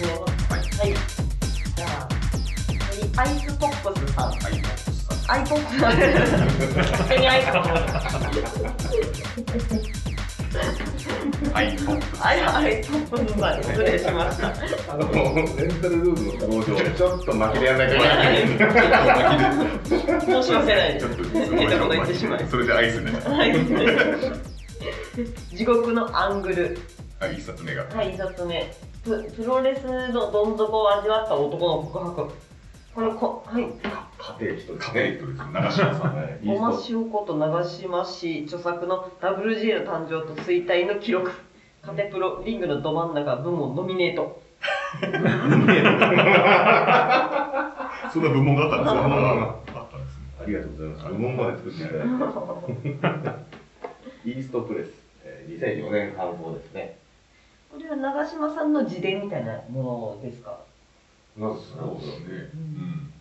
始めます。はい。じゃあ、アイスポップスさん。アイポップスさん。勝手にアイかと思った。はい、ポップ。アイポップスさん、失礼しました。あの、レンタルルームの都合上、ちょっと巻きでやんないといけない。申し訳ない。です。ちょっと、変なこと言ってしまい。それでアイスね。はい。地獄のアングル。はい、一冊目が。はい、一つ目。ププロレスのどん底を味わった男の告白。これこ、はい。家庭一人。家庭一人です。長嶋さん。はい。ごま塩こと長島氏著作の WGA の誕生と衰退の記録。カテプロリングのど真ん中部門ノミネート。そんな部門があったんですよ。あったんですね。ありがとうございます。部門まで作っていただいて。イーストプレス、えー2004年刊行ですね。これは長島さんの自伝みたいなものですか？まずそうですね。うん。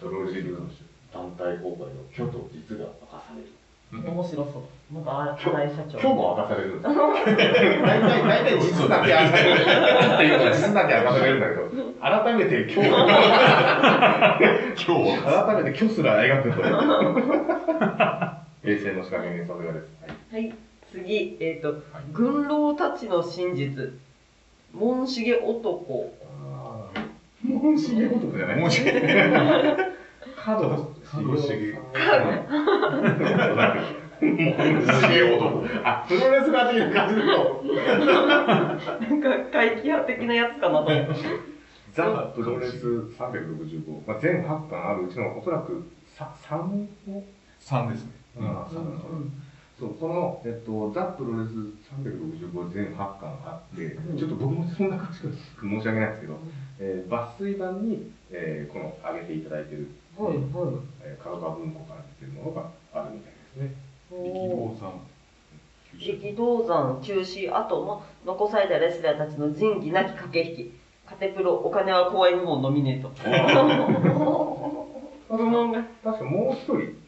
ドロージーかもし団体公開の虚と実が明かされる。面白そう。なんか、新井社長。虚も明かされる。大体、大体実だけ明かされる。っていうのは実だけ明かされるんだけど、改めて虚を、れない。今日は。改めて虚すら描くという。平成の仕掛け人さすがです。はいはい、次、えっ、と、軍狼たちの真実。モンシゲ男。モンシゲ男じゃないもうし、角角重角すげえ男。あ、プロレスラー的な感じだと。なんか、怪奇派的なやつかなと思って。ザ・プロレス365、まあ、全8巻あるうちのおそらく 3, を、三ですね。うんそうこの、えっと、ザ・プロレス365全8巻あって、うんちょっと僕もそんな詳しく申し訳ないですけど、えー抜粋版に、えーこの上げていただいている、はい、はい。えー、角川文庫から出てるものがあるみたいですね。力道山中止後も残されたレスラーたちの仁義なき駆け引き。カテプロお金は怖い部門ノミネート。部門が。確かもう一人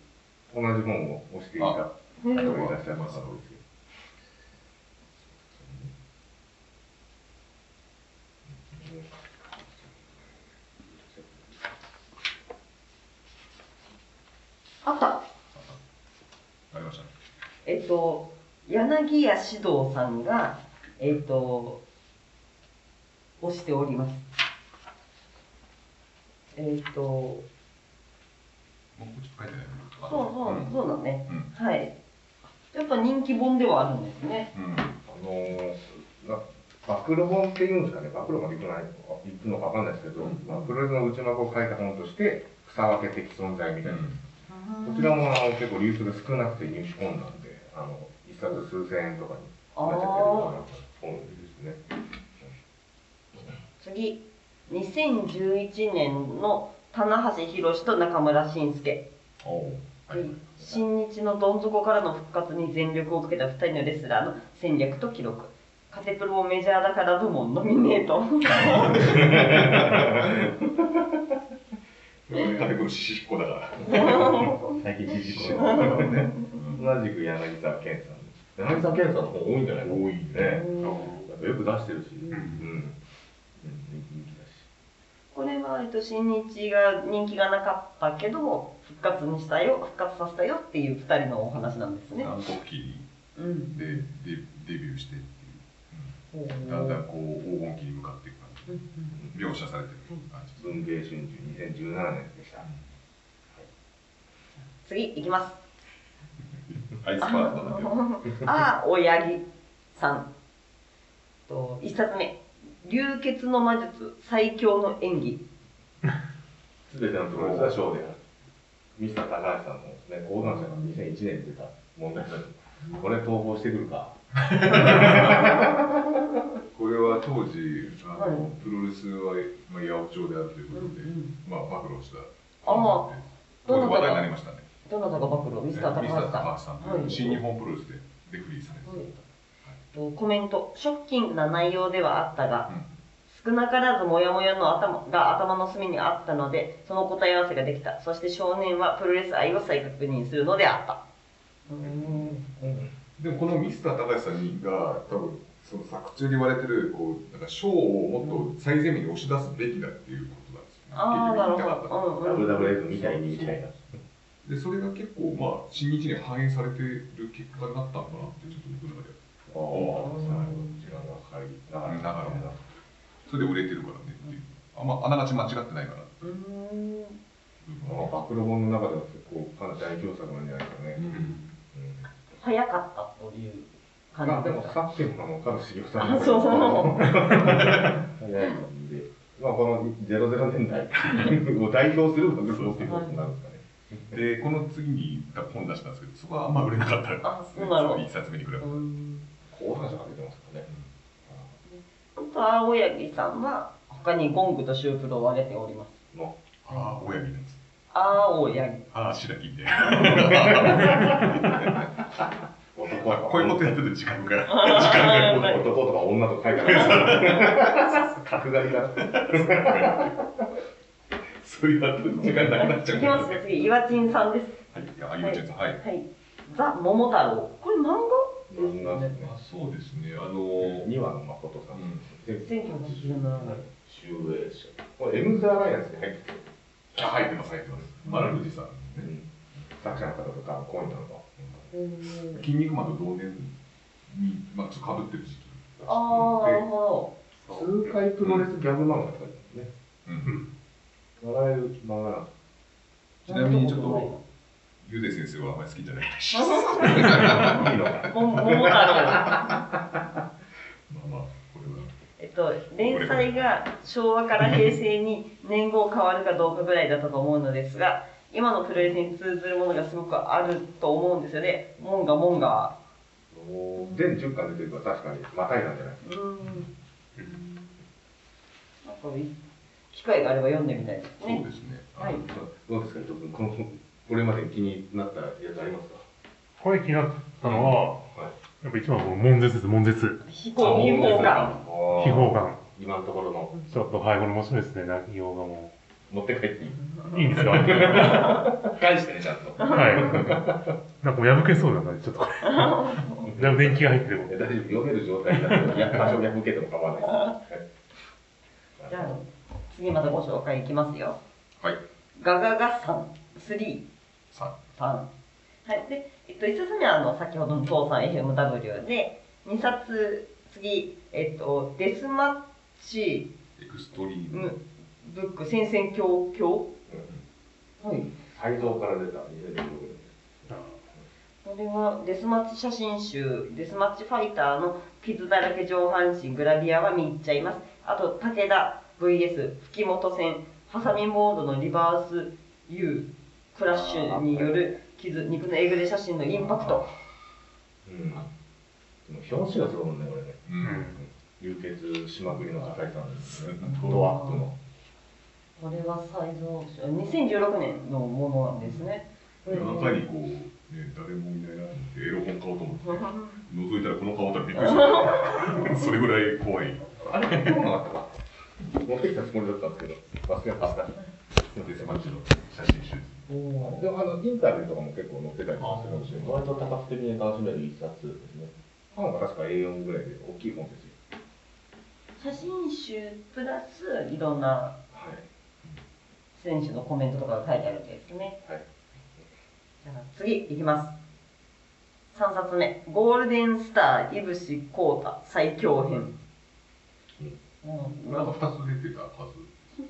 同じ本を押していたあ方がいらっしゃいますので。あった。ありましたね。えっと、柳家指導さんが、えっと、押しております。えっと、もうちょっと書いてないそうそう、そうだね。うん。はい。やっぱ人気本ではあるんですね。うん。あのーな暴露本っていうんですかね、暴露までいくのかいくのかわかんないですけど、まあ、プロレスの内幕を書いた本として、草分け的存在みたいな。こちらもあの結構流通が少なくて入手本なんで、あの一冊数千円とかになっちゃってるような本ですね。次、2011年の棚橋宏と中村慎介。お。新日のどん底からの復活に全力をかけた2人のレスラーの戦略と記録。カテプロもメジャーだから部門ノミネート。カテゴリーシシコだから。最近知事故ね。同じく柳沢健さん。柳沢健さんの本多いんじゃない？多いねね。やっぱよく出してるし。うん。うん。人気だし。これは、えっと、新日が人気がなかったけど、復活にしたよ、復活させたよっていう2人のお話なんですね。南国期うん。でデデビューしてっていう。うんだんだんこう黄金期に向かっていく感じで描写されてる感じです。文芸春秋2017年でした。次、いきます。アイスパートだけど。ああ、おやぎさん。と、一冊目。流血の魔術、最強の演技。すべてのプロレスはショーである。ミスター高橋さんのね、講談社が2001年に出た問題作。これ投稿してくるか。これは当時あの、はいプロレスは、まあ、八百長であるということで、うんうんまあ暴露した。ああこれ話題になりましたね。どなたが暴露？ミスター高ミ橋さん。スター高橋さんという、はい新日本プロレスでレフリーされてはいとコメント、ショッキングな内容ではあったが、うん少なからずモヤモヤの頭が頭の隅にあったので、その答え合わせができた。そして少年はプロレス愛を再確認するのであった。うーん。でもこのミスター高橋さんが多分その作中で言われてるこうなんか賞をもっと最前面に押し出すべきだっていうことなんですよね。ああなるほど、うんうん、WWF みたいにみたいな。でそれが結構まあ新日に反映されてる結果になったのかなってちょっと僕の中ではああ、なるほど。時間がかかりながら。それで売れてるからねっていう。あんまあながち間違ってないから。うーん。まあ、暴露本の中では結構かなり代表作なんじゃないですかね。うん。うん早かったという感じ。まあでもすさっきの岡田茂さん。あそう。そう早いんで、まあこの00年代。を代表する暴露本っていうことになるんですかね。でこの次に本出したんですけどそこはあんま売れなかった。あそうなの。一冊目に比べて、うん。後半者が出てますからね。あと青柳さんは他にゴングとシュープロを挙げております。のああ親指なんです青柳ああ白木みたい男はこういうことやってると時間が 時間が男とか女とか書いてある。角刈りが。そういうやってると時間なくなっちゃう。いきますね次岩珍さんです。はいいやあゆうちゃん。さんはい。はい。ザ・桃太郎。これ漫漫画ですね。あそうですね。あの二話の誠さん。うん。画1987年集英社。これエムズアライアンスに入ってる。あ入ってます入ってます。マラルジさん。作者の方とか、こういうのが。筋肉マンと同年にまあちょっとかぶってる時期。ああなるほ数回プロレスギャグ漫画とかですね。うん。笑える漫画。なんですちなみにちょっとゆで先生はあんまり好きじゃない。らしいどいいのか。も桃太郎まあまあこれはえっと、連載が昭和から平成に年号変わるかどうかぐらいだったと思うのですが今のプロレスに通ずるものがすごくあると思うんですよね。モンガモンガ全10巻出てるから確かにまたいなんじゃない？うん。なんか機会があれば読んでみたいですね。そうですね。はい。どうですか、伊藤君。このこれまで気になったやつありますか？これ気になったのは、はい。やっぱ一番はこの悶絶です、悶絶。非公非公感秘宝感。今のところのちょっと、はい、これ面白いですね、内容がも持って帰っていい。う。いいんですかは返してね、ちゃんと。い。なんかもう破けそうな感じ、ちょっとこれ。だいぶ電気が入ってるもん。大丈夫、読める状態だと、や多少破けても構わないです。じゃあ次またご紹介いきますよはいガガガさん3ささんはい。で、えっと、1冊目はあの先ほどの父さん FMW で2冊次えっとデスマッチエクストリーム。ムブック戦々恐々。はい。改造から出た2016年これはデスマッチ写真集デスマッチファイターの傷だらけ上半身グラビアは見入っちゃいます。あと武田 VS 吹本戦ハサミモードのリバース U クラッシュによる傷肉のえぐれ写真のインパクトうん。でも表紙がすごいもんね、これね。流血しまくりの高井さんですね。うんドアップの。これはサイズオークション2016年のものなんですね夜中にこう、ね、誰もいないなと思ってエロ本買おうと思って覗いたらこの顔だったらびっくりした それぐらい怖いあれ、どうなかったか持ってきたつもりだったんですけど、忘れました。デスマッチの写真集でもあのインタビューとかも結構載ってたりとかするんですよ。割と多角的に楽しめる一冊ですね。本が確か A4 ぐらいで大きい本ですよ。写真集プラスいろんなはい。選手のコメントとかが書いてあるわけですねはい。じゃあ次いきます3冊目ゴールデンスターいぶしこうた最強編うんなんか2つ出てたはず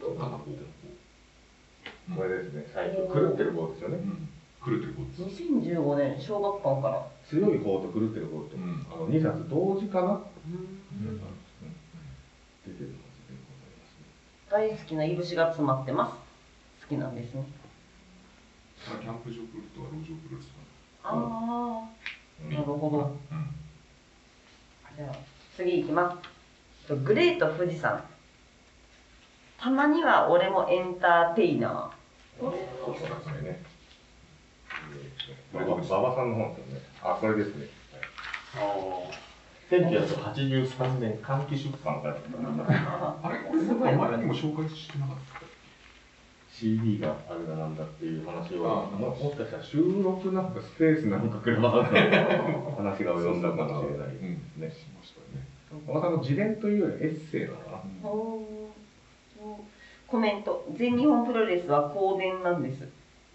これですね、最初、狂ってる方ですよね。うん。狂ってる方です。2015年小学館から。強い方と狂ってる方と、うん。あの2冊同時かな、うん。出てるはずでございますね。大好きないぶしが詰まってます。好きなんですね。キャンプ場プロレスとか路上プロレスかああなるほど。なうん。じゃあ次いきます。グレート富士山たまには俺もエンターテイナそうですね。これ、馬場さんの本ですよね。あ、これですね。1983年、換気出版からあれこれなんか前にも紹介してなかった CD があるだなんだっていう話を、あももしかしたら収録なんかスペースなんかクラブハウスの話が及んだかもしれないうんね。しましたね馬場さんの自伝というよりエッセイなのかな？コメント。全日本プロレスは公伝なんです。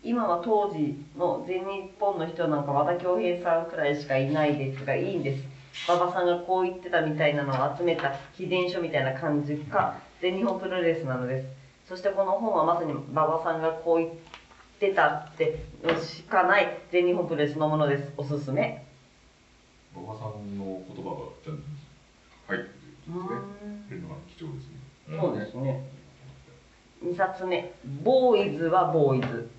今は当時の全日本の人なんか和田恭平さんくらいしかいないですがいいんです。馬場さんがこう言ってたみたいなのを集めた秘伝書みたいな感じか全日本プロレスなのです。そしてこの本はまさに馬場さんがこう言ってたってのしかない全日本プロレスのものです。おすすめ。馬場さんの言葉がちゃんと入ってうるんですね。ーん。これのが貴重ですね。そうですね2冊目ボーイズはボーイズ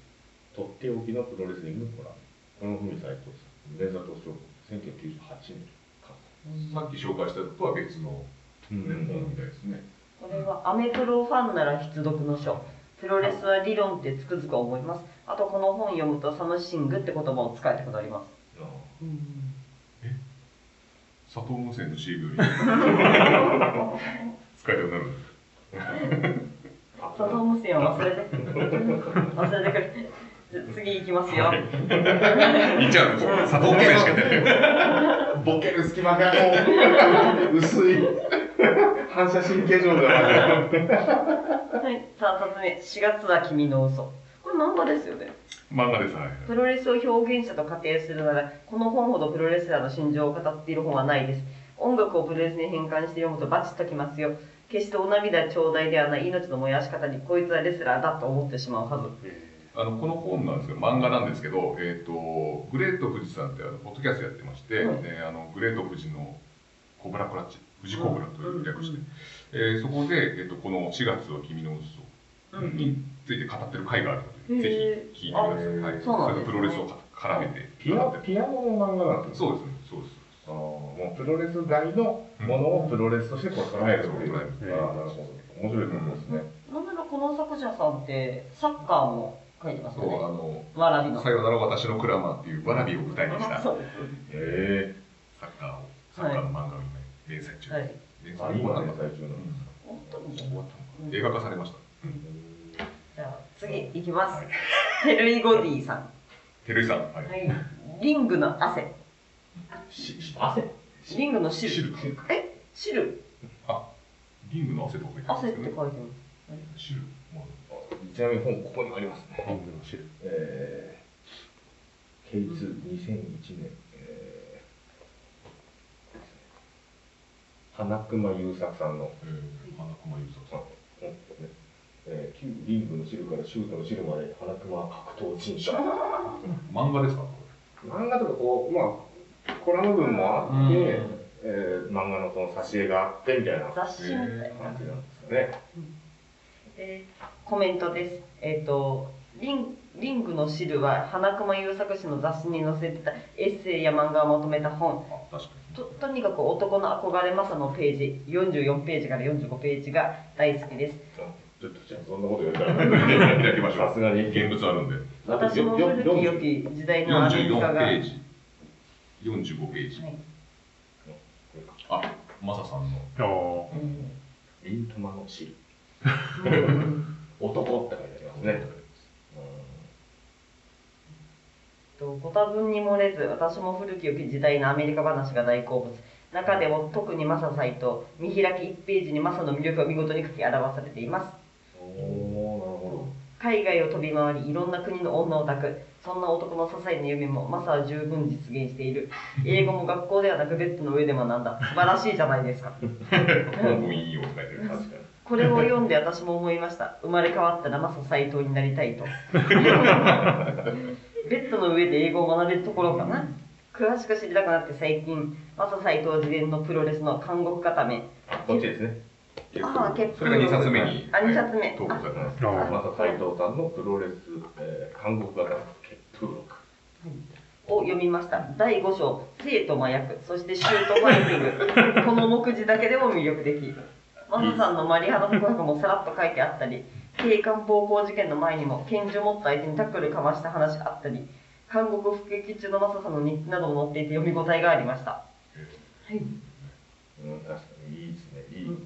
とっておきのプロレスリングコラム。この文斎藤さん。梅里翔子。1998年か。さっき紹介したのとは別のうん本みたいですね。これはアメプロファンなら必読の書プロレスは理論ってつくづく思いますあとこの本読むとサムシングって言葉を使えたことあります佐藤無線の CV 使えたくなる。佐藤無線は忘れて忘れてくれ次行きますよ。言っちゃうんですよ。佐藤無線しか出てない。ボケる隙間がもう薄い反射神経上手だなはい、3冊目4月は君の嘘。これ漫画ですよね。漫画です。はい。プロレスを表現者と仮定するならこの本ほどプロレスラーの心情を語っている本はないです。音楽をプロレスに変換して読むとバチッときますよ決してお涙頂戴ではない命の燃やし方にこいつはレスラーだと思ってしまうはず。あのこの本なんですけど漫画なんですけど、えー、とグレート富士さんってあのポッドキャストやってまして、うんえーあのグレート富士のコブラクラッチ富士コブラという略して、うんえーそこで、えー、とこの4月は君の嘘について語ってる回があるので、へー。ぜひ聞いてください、あはい、それとプロレスを絡めて。ピアノの漫画なんですね。そうですねもうプロレス外のものをプロレスとしてこう捉えるっていう、うんあーなるほど。面白いと思いますね、なんならこの作者さんってサッカーも書いてますそうあのわらびの。さよなら私のクラマーっていうわらびを舞台にした。サそう。ですへッカーをサッカーの漫画を今連載中、はい。連載中なんですか、本当に終わったのか映画化されました。じゃあ次いきます、はい。テルイゴディさん。照井さん、はい。はい。リングの汗汗？リングの汁。汁。え？汁。リングの汗とか書いてあ汗るんですよね。って書いてます汁。もちなみに本ここにありますね。リングの汁。えー、K22001 年、えー、花熊優作さんの。えー、花熊優作さん。本ですね、えー、旧リングの汁からシュートの汁まで花熊格闘陳謝漫画ですか？漫画とかこうまあコラム文もあって、うんえー、漫画のその挿絵があってみたいな感雑誌みたいなじなんですかねえーコメントです。えっ、とリン、リングの汁は花熊優作氏の雑誌に載せてたエッセイや漫画をまとめた本。あ確かととにかく男の憧れマサのページ、44ページから45ページが大好きです。ちょっとじゃあそんなこと言ったらにやりましょうさすがに現物あるんで私も古き良き時代のアメリカ44が。ペはいージ45ページ。あマサさんの。ああうん。リントマの汁。うん。男って書いてありますね、とご多分に漏れず私も古き良き時代のアメリカ話が大好物。中でも特にマササイト見開き1ページにマサの魅力が見事に書き表されています海外を飛び回りいろんな国の女を抱くそんな男の些細な夢もマサは十分実現している。英語も学校ではなくベッドの上で学んだ。素晴らしいじゃないですか。これを読んで私も思いました。生まれ変わったらマサ斎藤になりたいと。ベッドの上で英語を学べるところかな。詳しく知りたくなって最近マサ斎藤自伝のプロレスの監獄固め。こっちですねああ結構それが2冊目に。あ二冊目。投稿されてますあ。また斉藤さんのプロレス、えー、韓国型の決風録。を読みました。第5章。生と麻薬。そしてシュートファイティング。この目次だけでも魅力的。マサさんのマリハナ告白もさらっと書いてあったり警官暴行事件の前にも拳銃持った相手にタックルかました話あったり韓国服役中のマサさんの日記なども載っていて読み応えがありました。はいうん、確かにいいですね。いい、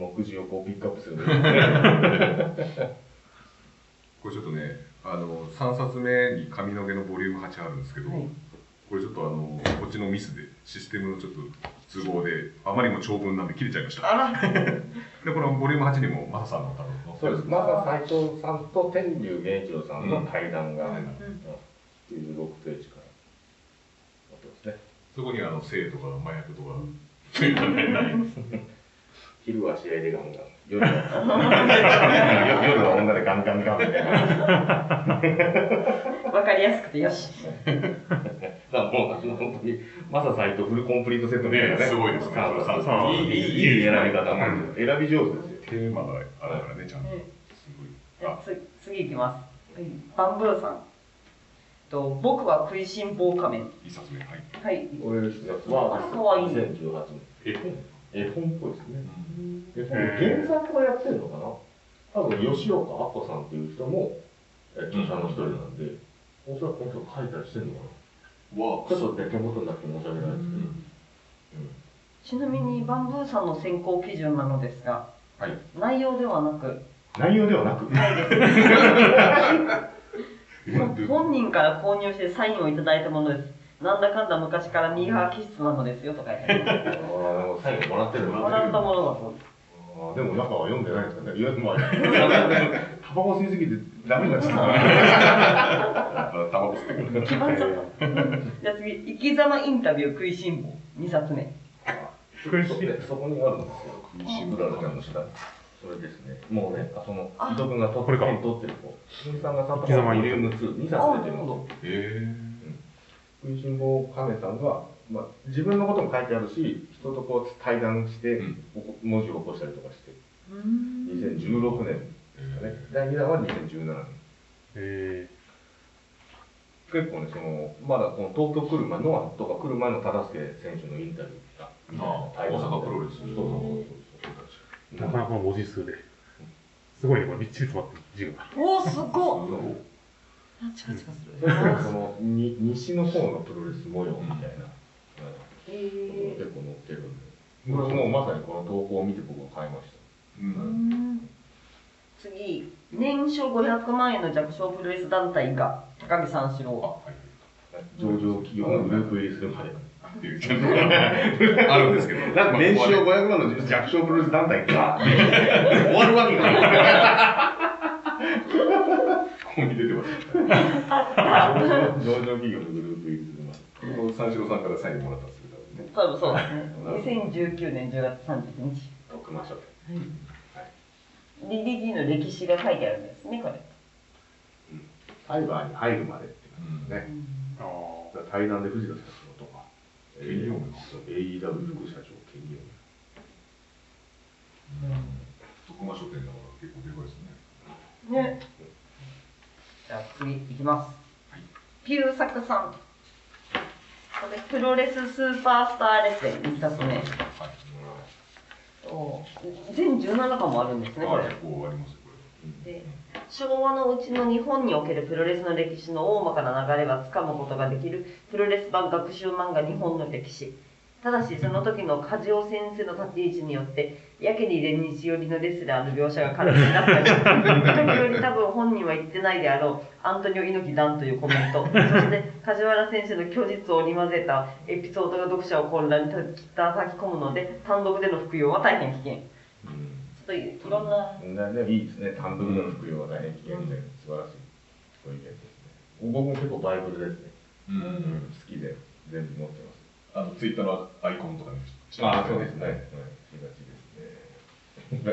目次をこうピックアップする これちょっとねあの3冊目に髪の毛のボリューム8あるんですけど、はい。これちょっとあのこっちのミスでシステムのちょっと都合であまりにも長文なんで切れちゃいました。でこのボリューム8にもマサさんの多分そうです。まず斎藤さんと天竜源一郎さんの対談が、うんうん96ページから。載ってますね。そこにあの性とか麻薬とか。そう いうのはない昼は試合でガンガン、夜は 夜は女でガンガンガンみたいな。わかりやすくてよし。だからもう本当にマサ斎藤フルコンプリートセットみたいなねすごいですねいい選び方なんで選び上手ですよ。テーマがあるからねちゃんとねすごい次いきます。はいバンブーさん。と僕は食いしん坊仮面。一冊目はいはい。これですね。あかわいい2018年。絵本絵本っぽいですね。で、へー原作がやってるのかな？多分吉岡アッコさんっていう人も、え著者の一人なんで、おそらくこの人書いたりしてるのかな？はちょっとね、手元になって申し訳ないですけど。ちなみにバンブーさんの選考基準なのですが、はい。内容ではなく、内容ではなく、ないです。え 本人から購入してサインをいただいたものです。なんだかんだ昔からミーハー気質なのですよとか言ってあーでも最後もらってるのもらったものだそうです。あーでも中は読んでないですかね。いや、まあ、タバコ吸いすぎてダメになっちゃった。タバコ吸ってくる決まっちゃった。じゃあ次、生き様インタビュー食いしん坊、2冊目。食いしんでそこにあるんですよ。食いしんブラルちゃんの下に。それですね。もうね、あその、伊藤君が取ってる子。鈴木さんがさんと生き様インタビューボリューム2、2あ、冊な出てるの。るほど。え食いしん坊亀さんが、まあ、自分のことも書いてあるし、人とこう対談して、文字を起こしたりとかして、うーん2016年ですかね。第2弾は2017年。え結構ね、その、まだこの東京来る前、ノアとか来る前の忠介選手のインタビューが、ああ大阪プロレス。そうそうそうー、なかなかの文字数で。すごいね、これ、みっちり詰まってる字が。おー、すごっチカチカすそのに西の方のプロレス模様みたいな、えう結構載ってるんで、これもうまさにこの投稿を見て僕は買いましううん。ん次、年商500万円の弱小プロレス団体が高木三四あ郎。上場企業のグループ入りするまで。っていう。あるんですけど。なんか年収500万の弱小プロレス団体が 終わるわけがない。ここに出てます上場企業のグループ入りするまで。これも三四郎さんからサインもらったんですけどね多分そうですね。2019年10月30日。特ましょう。DDT の歴史が書いてあるんですね、これ。サイバーに入るまでっていうね。ああ。対談で藤田社長とか、AEW 副社長、ケニーオ徳間書店だから結構でかいですねね。じゃあ次いきます。ピューサクさん。これ、プロレススーパースターレスリング2冊目。はいと全17巻もあるんですね、これあ結。構ありますよこで昭和のうちの日本におけるプロレスの歴史の大まかな流れはつかむことができるプロレス版学習漫画日本の歴史ただしその時の梶尾先生の立ち位置によってやけに連日寄りのレスラーの描写が軽くなったり時より多分本人は言ってないであろうアントニオ猪木団というコメント そして梶原選手の虚実を織り交ぜたエピソードが読者を混乱に叩き込むので単独での服用は大変危険ちょっといろんなうん。ね、いいですね。単独の服用は大変危険で、素晴らしいご意見ですね。僕も結構バイブルですね。れううん好きで全部持ってます。あのツイッターのアイコンとかにああ、そうですね。はい、しが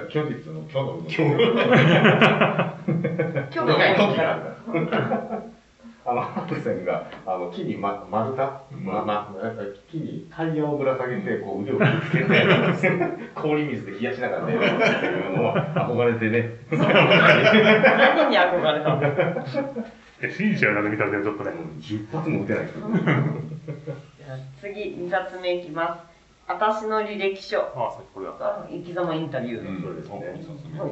虚実の虚の動き。今日の動きがあるから。あの、ハルセンが、あの、木に、ま、丸太、ま、ま、木にタイヤをぶら下げて、こう腕を引きつけて、氷水で冷やしながらね、っていうのは憧れてね。何に憧れたの？え、シンシアなんか見たんだよ、ちょっとね。10発も撃てない人。じゃあ次2冊目いきます私の履歴書。ああ、さっきこれだ。あ生き様インタビュー、うん。そうですね。はい。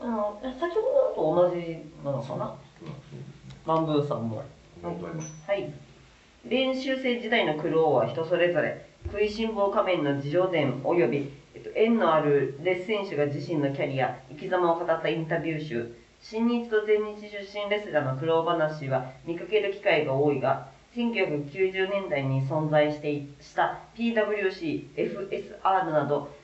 あの先ほどのと同じなのかな？バンブーさんも。本当に。はい。練習生時代の苦労は人それぞれ。食いしん坊仮面の自叙伝および、えっと、縁のあるレッスン手が自身のキャリア生き様を語ったインタビュー集。新日と全日出身レスラーの苦労話は見かける機会が多いが1990年代に存在してした PWC、FSR など、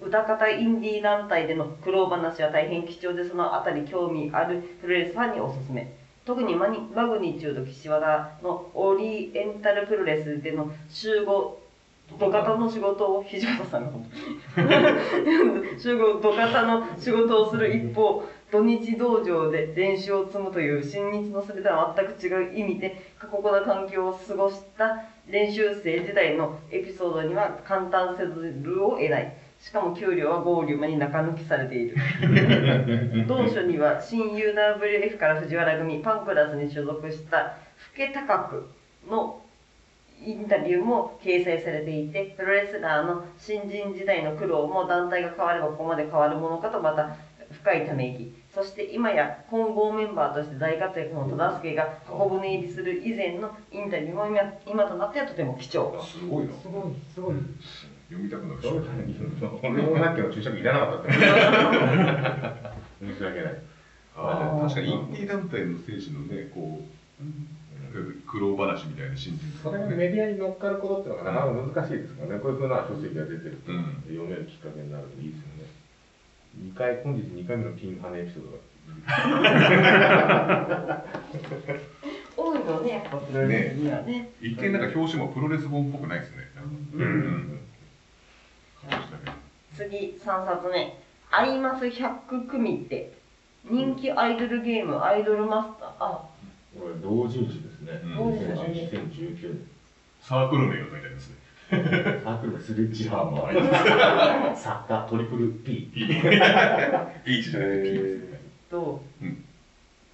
歌方インディー団体での苦労話は大変貴重でそのあたり興味あるプロレスファンにおすすめ。特にマニマグニチュード岸和田のオリエンタルプロレスでの集合土方の仕事を土方さんが 集合土方の仕事をする一方土日道場で練習を積むという新日のそれとは全く違う意味で過酷な環境を過ごした練習生時代のエピソードには簡単せずるを得ない。しかも給料は合流間に中抜きされている。同書には新 UWF から藤原組パンクラスに所属した福家高久のインタビューも掲載されていてプロレスラーの新人時代の苦労も団体が変わればここまで変わるものかとまた深いため息そして今や混合メンバーとして大活躍の忠助が箱舟入りする以前のインタビューも今今となってはとても貴重すごいな。すごいすごい読みたくなるし。俺もさっきの注釈いらなかったって。申し訳ない。確かにインディー団体の選手のね、こう、苦労話みたいな新人それがメディアに乗っかることっていうのがなかなか難しいですからね。こういうふうな書籍が出てると、うん読めるきっかけになるといいですよね。二回、本日2回目のピンハネエピソードが。多いのねやっぱプロレスにはね一見なんか表紙もプロレス本っぽくないですね。次3冊目「アイマス100組って人気アイドルゲームアイドルマスター」あこれ同人誌ですね。うん同人誌2019年。サークル名が書いてありますね。サークルのスレッジハーマー。作家トリプル P。H じゃなくて P ですね。と,、うん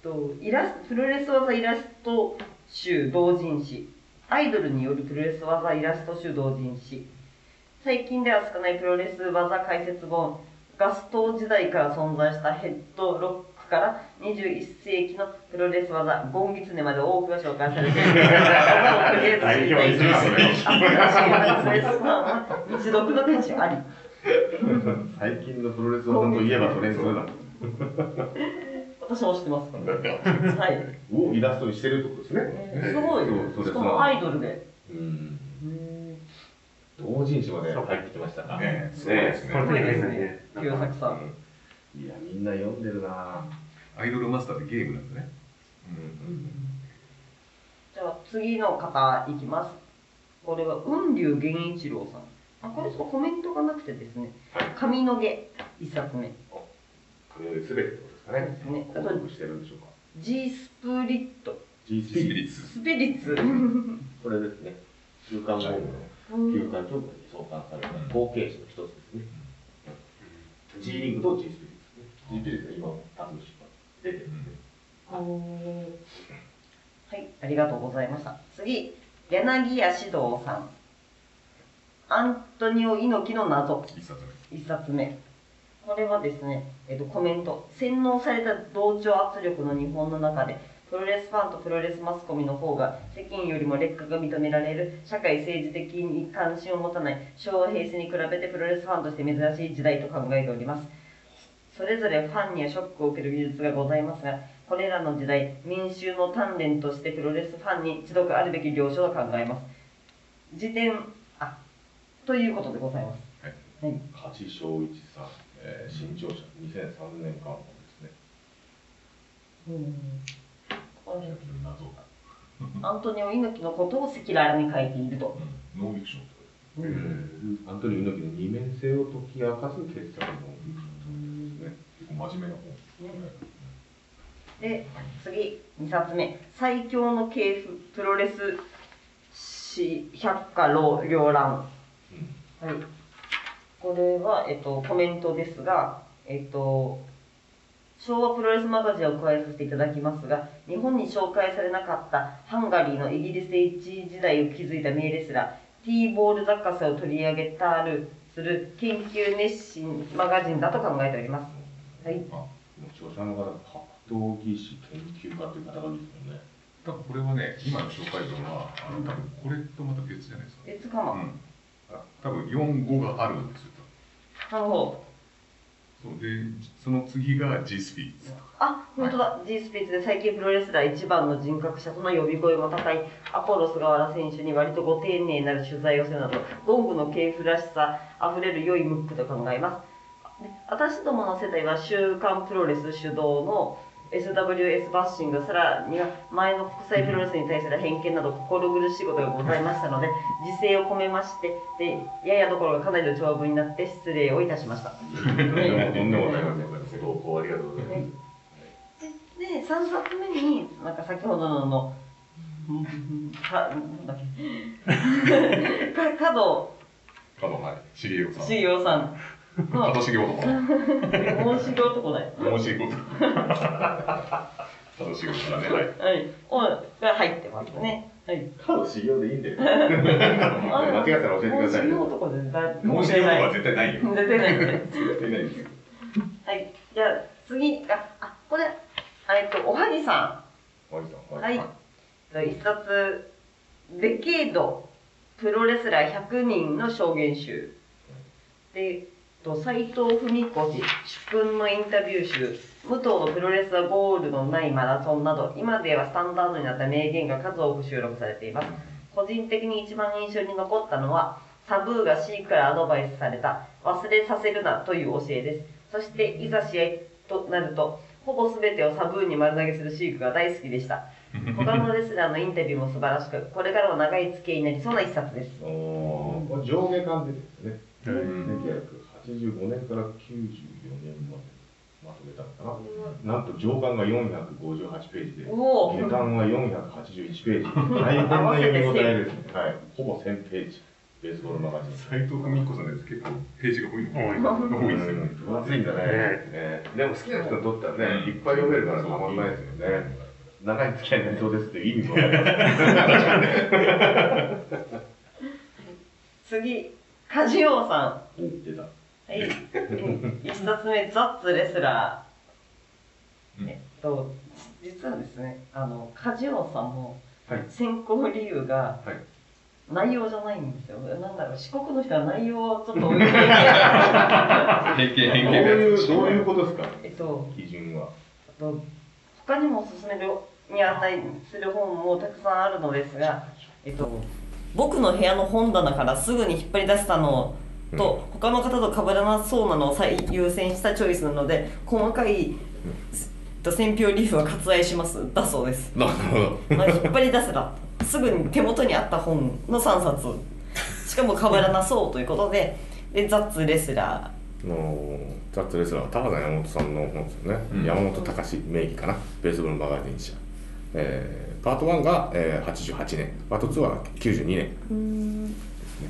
とイラスプロレス技イラスト集同人誌アイドルによるプロレス技イラスト集同人誌最近では少ないプロレス技解説本ガスト時代から存在したヘッドロックから21世紀のプロレス技ゴンギツネまで多くが紹介されている。技いの価値あり。最近のプロレス技といえばそれそれだ。私も知ってます。はいをイラストにしてるってことですね。すごい。そうしかもアイドルで。うん。同人誌まで入ってきましたか。ね。すごいですね。いですね。ね清作さんいや、みんな読んでるな。アイドルマスターってゲームなんだね。じゃあ次の方いきます。これは雲龍源一郎さん。あこれちょっとコメントがなくてですね。髪の毛一冊目。これすべてってことですかね。ですねしてるんでしょうか。G スプリット。G スピリッツ。スピリッツ。これですね。週刊文具の。休刊長部に創刊された後継誌の一つですね。G リングと G スピリッツですね。G スピリッツは今もタブ誌が出てるんで。はいありがとうございました。次柳家指導さん。アントニオ猪木の謎。一冊一冊目。これはですね、えっと、コメント。洗脳された同調圧力の日本の中でプロレスファンとプロレスマスコミの方が世間よりも劣化が認められる社会政治的に関心を持たない昭和平成に比べてプロレスファンとして珍しい時代と考えております。それぞれファンにはショックを受ける技術がございますがこれらの時代民衆の鍛錬としてプロレスファンに一読あるべき領書と考えます。辞典あということでございます。はい。はい。梶正一さん、えー、新潮社2003年間ですね。これ謎。アントニオ猪木のことを赤裸々に書いていると。うん。ノンフィクションってえーアントニオ猪木の二面性を解き明かす傑作のフィクション真面目な本。で、次、2冊目。最強の系譜プロレス史百科両覧。はい。これは、えっと、コメントですが、えっと、昭和プロレスマガジンを加えさせていただきますが、日本に紹介されなかったハンガリーのイギリスで一時代を築いた名レスラー、ティーボール雑貨を取り上げたるする研究熱心マガジンだと考えております。はい。あ、もう著者の方が格闘技師研究家という肩書きですよね。多分これはね、今の紹介文は、あの多分これとまた別じゃないですか。別かな。うん。多分4、5があるんですよ。なるほど。そうでその次が G スピーツあ、本当だ、G スピーツで最近プロレスラー一番の人格者との呼び声も高いアポロ菅原選手に割とご丁寧なる取材をするなど、ゴングの系譜らしさあふれる良いムックと考えます。で私どもの世代は週刊プロレス主導の SWS バッシングさらには前の国際プロレスに対する偏見など心苦しいことがございましたので自制を込めましてでややどころがかなりの長文になって失礼をいたしました。と んでもとんでもございません。ご投稿ありがとうございます。で、3冊目に、なんか先ほどのの、うんか、なんだっけ、か角角はい茂雄さん茂雄さんの、片茂男申し子男だよ。申し子片茂さんねはいはい、おが入ってますね。はい。角修行でいいんだよ。間違ってたら教えてください申し子男でだ、申し子男は絶対ないよ絶対ない。絶対ないですはい、じゃあ次が、あ、これ、えっと、おはぎさん。マジさん。はい。と一冊、デケード、プロレスラー100人の証言集。で、と斉藤文越主君のインタビュー集、武藤のプロレスはゴールのないマラソンなど、今ではスタンダードになった名言が数多く収録されています。個人的に一番印象に残ったのは、サブーがシークからアドバイスされた、忘れさせるなという教えです。そして、いざ試合となると、ほぼ全てをサブーに丸投げするシークが大好きでした。他のレスラーのインタビューも素晴らしく、これからも長い付き合いになりそうな一冊です。上下巻でですね。うん1985年から94年までまとめたのかな。なんと上巻が458ページで、下巻が481ページ。大変な読み応えですね。はい。ほぼ1000ページ。ベースボールマガジン。斉藤文彦さんのやつ結構ページが多いの多い多いですよね分厚いんだね。ねでも好きな人にとってはね、いっぱい読めるからたまんないですよね。長い付き合いになりそうですって意味もあります。次、梶尾さお出た。ん。はい。一冊目、ザッツレスラー。うんえっと、実はですね、あの、梶尾さんもはい。選考理由がはい。内容じゃないんですよ。なんだろう、四国の人は内容をちょっと 置いて。偏見偏見どういう、どういうことですか？えっと、基準は。あと他にもおすすめに値する本もたくさんあるのですが、えっと、僕の部屋の本棚からすぐに引っ張り出したのと、他の方と被らなそうなのを最優先したチョイスなので細かい、と選評理由は割愛します。だそうです、なるほど。まあ、引っ張り出せばすぐに手元にあった本の3冊しかも被らなそうということででザッツレスラのザッツレスラーは田畑山本さんの本ですよね、うん。山本隆名義かな。ベースボールマガジン社、えーパート1が、えー、88年パート2は92年ー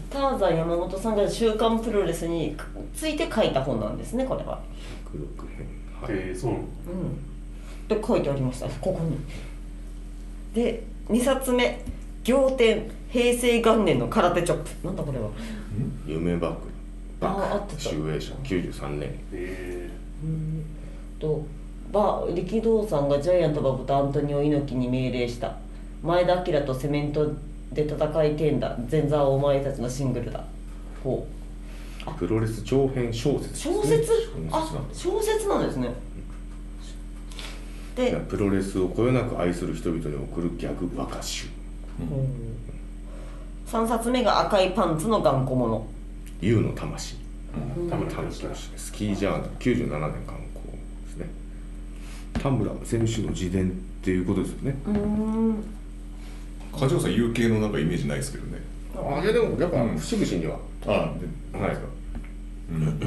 ターザン山本さんが「週刊プロレス」について書いた本なんですねこれは。黒く編はいえー、そううん、で書いてありましたここに。で2冊目「仰天平成元年の空手チョップ」なんだこれは。夢バック。バああったック集英社93年。えうんとバ力道さんがジャイアント馬ブとアントニオ猪木に命令した。前田明とセメントで戦いてえんだ。前座はお前たちのシングルだ。ほう。プロレス長編小説ね。小説？あ小説なんですね。で。プロレスをこよなく愛する人々に送るギャグ和歌集。3冊目が赤いパンツの頑固者。U の魂。ー、多分タムススキージャーナル97年刊行ですね。田村選手の自伝っていうことですよね。うーん梶尾さん有形のなんかイメージないですけどね。あれでもやっぱうん節々には、あはい。うん。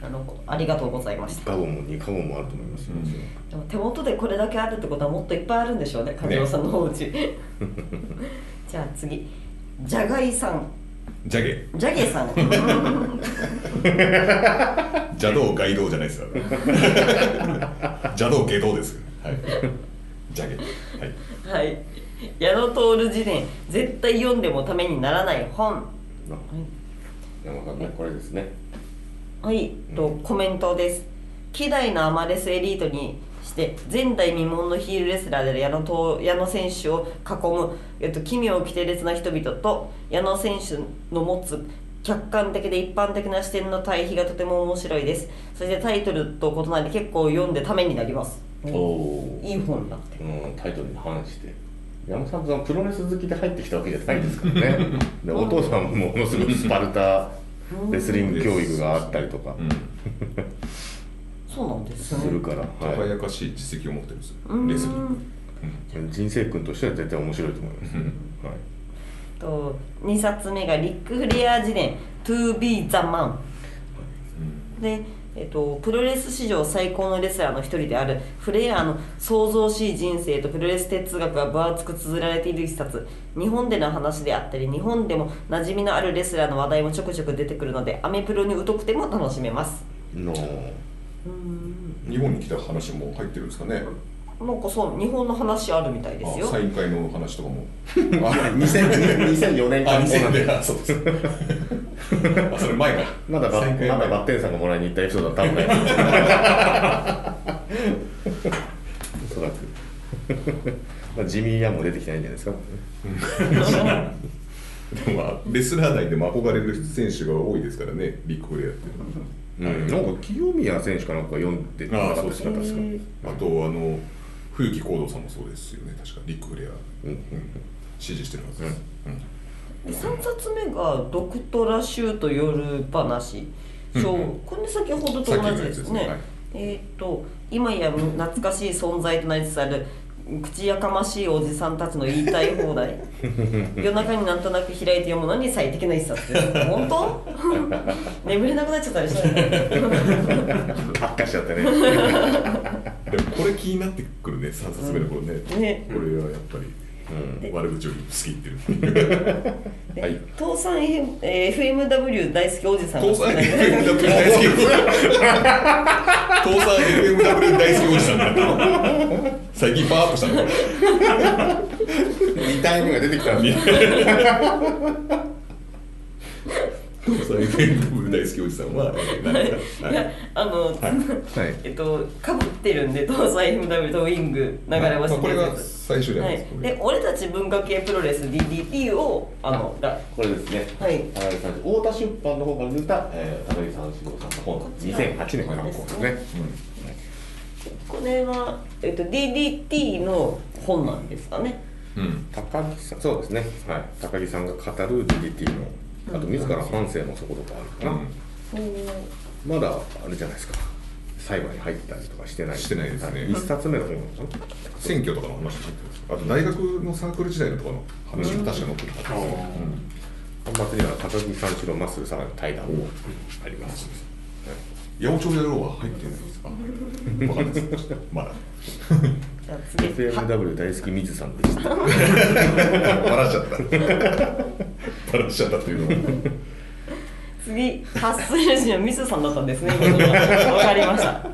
なるほどありがとうございました。ガゴも2カゴもあると思いますよ、うん。でも手元でこれだけあるってことはもっといっぱいあるんでしょうね梶尾さんのお家。じゃあ次。じゃがいさん。ジャゲ。ジャゲさん。邪道外道じゃないですよ 邪道下道です。はいジャゲはい。はい。矢野徹自伝。絶対読んでもためにならない本。山さんねこれですね。はい、とコメントです。希代のアマレスエリートにして前代未聞のヒールレスラーである矢野と矢野選手を囲む、えっと、奇妙奇天烈な人々と矢野選手の持つ客観的で一般的な視点の対比がとても面白いです。そしてタイトルと異なり結構読んでためになりますおおいい本だって。うん、タイトルに反して。山本さんとプロレス好きで入ってきたわけじゃないですからね。でお父さんもものすごくスパルタレスリング教育があったりとか。うん。そうなんですね。するから、はい、輝かしい実績を持ってるんですよ。うん。レスリング。人生君としては絶対面白いと思います、うん。はい。と2冊目がリック・フレア自伝 To be the man で、えっと、プロレス史上最高のレスラーの一人であるフレアの創造しい人生とプロレス哲学が分厚く綴られている一冊。日本での話であったり日本でも馴染みのあるレスラーの話題もちょくちょく出てくるのでアメプロに疎くても楽しめます。の日本に来た話も入ってるんですかね？なんかそう日本の話あるみたいですよ。あサイン会の話とかも。あ2000 2004年からあ2000年あそうです。あそれ前か。まだバまだバッテンさんがもらいに行ったエピソードは多分ない。おそらく。まあジミー・ヤンも出てきてないんじゃないですか。でもまあレスラー内でも憧れる選手が多いですからねビッグフレアってうん、なんか清宮選手かなんか読んでなかったですか。あとあの冬木行動さんもそうですよね。確かリック・フレア、うんうん支持してるはずです、うん。で3冊目が「ドクトラシュート夜話」そううん。うんこれ先ほどと同じですね。ね。はい。えっ、と今や懐かしい存在となりつつある口やかましいおじさんたちの言いたい放題。夜中になんとなく開いて読むのに最適な一冊です。本当？眠れなくなっちゃったりしたよね悪化しちゃってねでもこれ気になってくるね3冊目の頃ね、ね。これはやっぱり、で。悪口より好きっていう。で はい。倒産 FMW 大好きおじさん。が倒産好きな FMW 大好き倒産 FMW 大好きおじさんだったの？最近パーッとしたの？2体目が出てきたんで倒産 FMW 大好きおじさんは、えー何ですかいやあの、はい。えっとかぶってるんで東西 FMW とウィング流れまあ星これが最初じゃなはい。いですか、、で俺たち文化系プロレス DDT をあのがこれですね。はい。高木さん太田出版の方から出た、えー、高木さん志郎さんの本こちら2008年からの本ですね。これは、えっと、DDT の本なんですかね。うん。うん高木さんそうですね。はい。高木さんが語る DDT のあと自ら反省もそことかあるかな、まだあれじゃないですか。裁判に入ったりとかしてない。してないですね。一冊目の本。なのかな選挙とかの話も入ってるんですあと大学のサークル時代のとかの話も確か載ってるはずです、端末には高木三四郎マッスルさんの対談もあります、八百長野郎は入ってないですか？まだじゃあ次 FMW 大好き水さんでした。バラしちゃった。バラしちゃったっていうのも。次発水士のミスさんだったんですね。わかりました。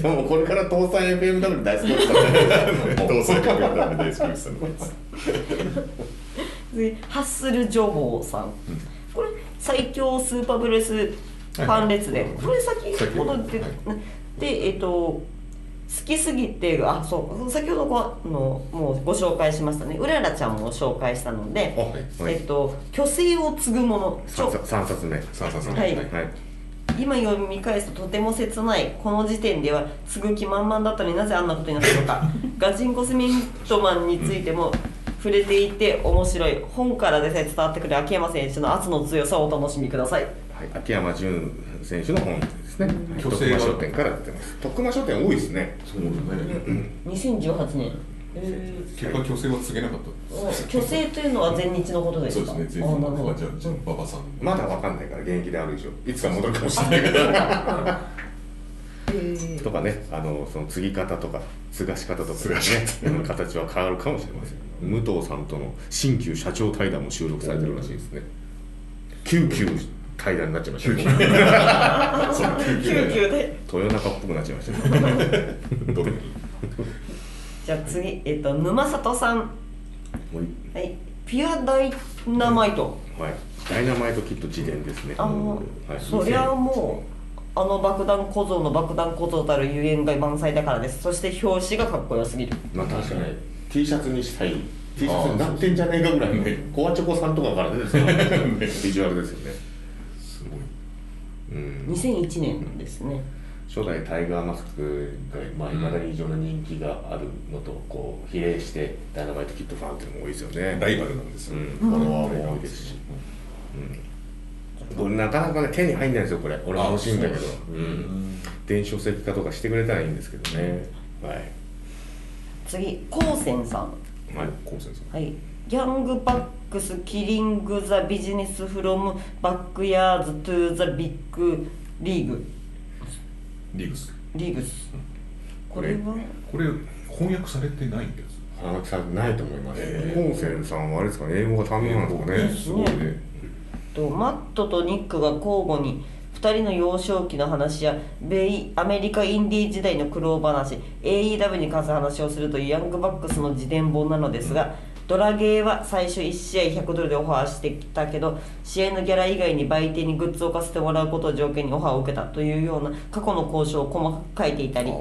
でもこれから東西 FMW 大好きですどうせかけたら大好きで次ハッスル・ジョボーさん、これ最強スーパーブレスファン列伝、これ先ほどで、はい。でえっ、と好きすぎてあそう。先ほどごあのもうご紹介しましたね。うららちゃんも紹介したので、はいえっ、と虚勢を継ぐもの。ちょ3冊三冊目。さあさあさあはい。はい。今読み返すととても切ない。この時点では継ぐ気満々だったのになぜあんなことになったのか。ガチンコスミントマンについても触れていて面白い。本からでさえ伝わってくる秋山選手の圧の強さをお楽しみください。はい、秋山純選手の本ですね。虚勢は徳間書店から出てます。徳間書店多いですね。そうだね。2018年。え結果虚勢は告げなかった。ー、虚勢というのは前日のことですか？そうですね。あなるほど全然じゃあじゃあ馬場さんまだわかんないから現役である以上、いつか戻るかもしれない。から。えー。とかね、あのその継ぎ方とか継がし方とかね、うん形は変わるかもしれません。武藤さんとの新旧社長対談も収録されてるらしいですね。急遽対談になっちゃいましたね。救 急で豊中っぽくなっちゃいましたね。どれじゃあ次、えっと沼里さんはいピュアダイナマイト、はい、ダイナマイトキット自伝ですね。あの、はいそりゃもうあの爆弾小僧の爆弾小僧たるゆえんが満載だからですそして表紙がかっこよすぎるまあ確かに T シャツにしたい T シャツになってんじゃねえかぐらいのコアチョコさんとかから出てるビジュアルですよね、すごい。うん、2001年ですね。初代タイガーマスクがまあ、未だに異常な人気があるのとこう比例してダイナマイトキッドファンっていうのも多いですよね。ライバルなんですよ、うん。フォロワーも多いですし、うん、なかなかね手に入んないんですよこれ。俺あ欲しいんだけど。そううん。電子書籍化とかしてくれたらいいんですけどね、はい。次コーセンさん。はいコンセンサはいギャングバックスキリングザビジネスフロムバックヤーズトゥザビッグリーグ。リーグス。リーグス。これは？これ翻訳されてないんです。花木さんないと思います、えコンセンさんはあれですかね。英語が堪能なんですかね。すごいね。とマットとニックが交互に2人の幼少期の話や米アメリカインディー時代の苦労話 AEW に関する話をするというヤングバックスの自伝本なのですが、ドラゲーは最初1試合100ドルでオファーしてきたけど試合のギャラ以外に売店にグッズを置かせてもらうことを条件にオファーを受けたというような過去の交渉を細かく書いていたあり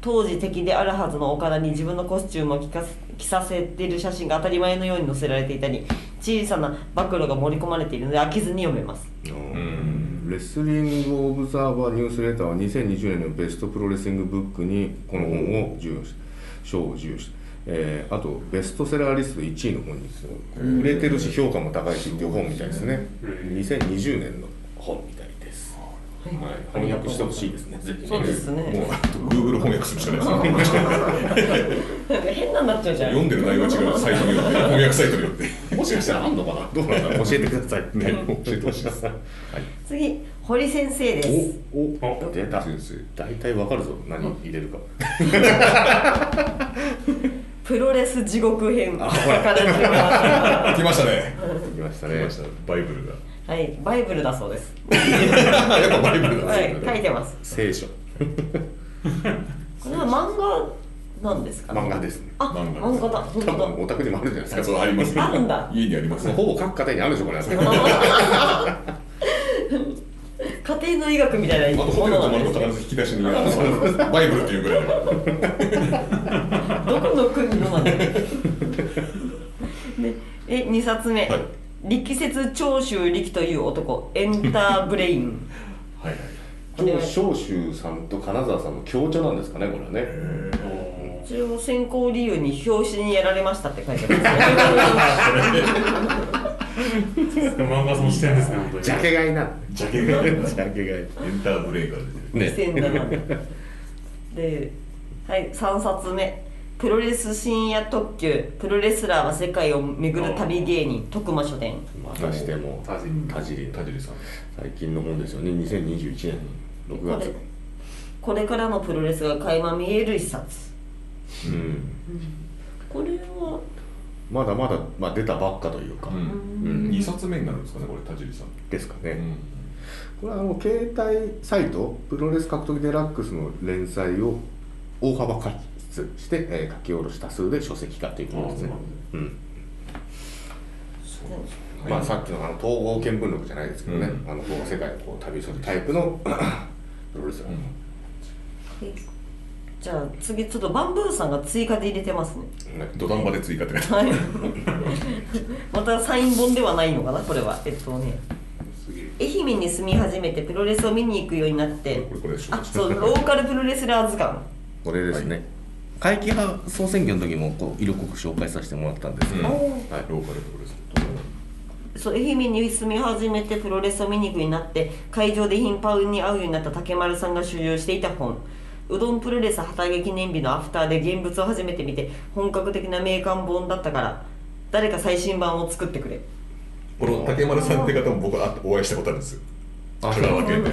当時敵であるはずの岡田に自分のコスチュームを着かせ着させている写真が当たり前のように載せられていたり小さな暴露が盛り込まれているので飽きずに読めます。うん。レスリング・オブザーバーニュースレターは2020年のベストプロレスリングブックにこの本を授与し賞を授与した、えーあとベストセラーリスト1位の本にすごい売れてるし評価も高いしっていう本みたいですね。2020年の本みたいです、はい、翻訳してほしいですね。そうですね。もうあと Google 翻訳するしかないですね変なになっちゃうじゃん。読んでる内容が違うサイトによって翻訳サイトによって。もしかしたらあんのかな。どうなんだろう。教えてください。ね教えてほしいです。はい。次堀先生です。おお出た。先生。大体わかるぞ。何入れるか プロレス地獄編。あほら。から始めま来ましたね。来ましたね。来ました。バイブルが。すはいバイブルだそうです。やっぱバイブルだはい書いてます。聖書。これは漫画なんですか？ね漫画ですね。あ漫画漫画だ。本多分当お宅にもあるじゃないですか。そうあります。あるんだ。家にあります。ほぼ各家庭にあるでしょこれ。だ 家庭の医学みたいなあとホテル泊まると必ず引き出しにバイブルっていうぐらいどこの国のなんだえ2冊目、はい。力説長州力という男。エンターブレイン。はいはい長州さんと金沢さんの共著なんですかねこれはね。一応選考理由に表紙にやられましたって書いてます。ね漫画その視点ですね、本当に。ジャケ買いなジャケがエンジャケ買い。ターブレイカーでね2007年で、はい、3冊目。プロレス深夜特急。プロレスラーは世界を巡る旅芸人。徳間書店。またしても。田尻。田尻さん。最近の本ですよね。2021年6これ月これからのプロレスが垣間見える一冊。うん。これはまだまだ、まあ、出たばっかというか、うん。うん。2冊目になるんですかねこれ田尻さん。ですかね、うん。これはあの携帯サイトプロレス格闘技デラックスの連載を大幅化して、えー書き下ろし多数で書籍化ということですね、うんそうまあ、さっきのあの統合見聞録じゃないですけどね、うん。あのこう世界をこう旅するタイプのプロレスラー、えじゃあ次ちょっとバンブーさんが追加で入れてますね。土壇場で追加って書いてある。はい。またサイン本ではないのかなこれは。えっとね。愛媛に住み始めてプロレスを見に行くようになって。あそうローカルプロレスラー図鑑これですね、会期派総選挙の時もこう色濃く紹介させてもらったんですけど、うん。はい。ローカルプロレス。そう愛媛に住み始めてプロレスを見に行くようになって会場で頻繁に会うようになった竹丸さんが所有していた本うどんプロレス旗揚げ記念日のアフターで現物を初めて見て本格的な名鑑本だったから誰か最新版を作ってくれ。この竹丸さんって方も僕はお会いしたことあるんですよ。あ香川県で。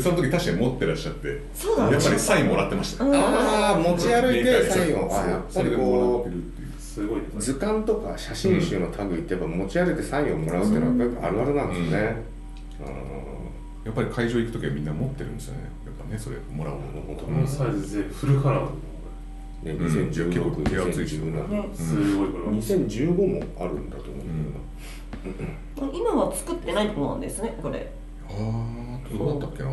その時確かに持ってらっしゃってそうだ。やっぱりサインもらってました。ああ持ち歩いてサインを。あやっぱりこうすごいですね。う図鑑とか写真集の類ってやっぱ持ち歩いてサインをもらうっていうのはあるあるなんですね、やっぱり会場行く時はみんな持ってるんですよねねそれもらうもの。このサイズでフルカラーの。ね、うん。2016、結構手厚いし2017、ね。すごいこれは。2015もあるんだと思うけどな、今は作ってないとこなんですねこれ。ああどうだったっけな。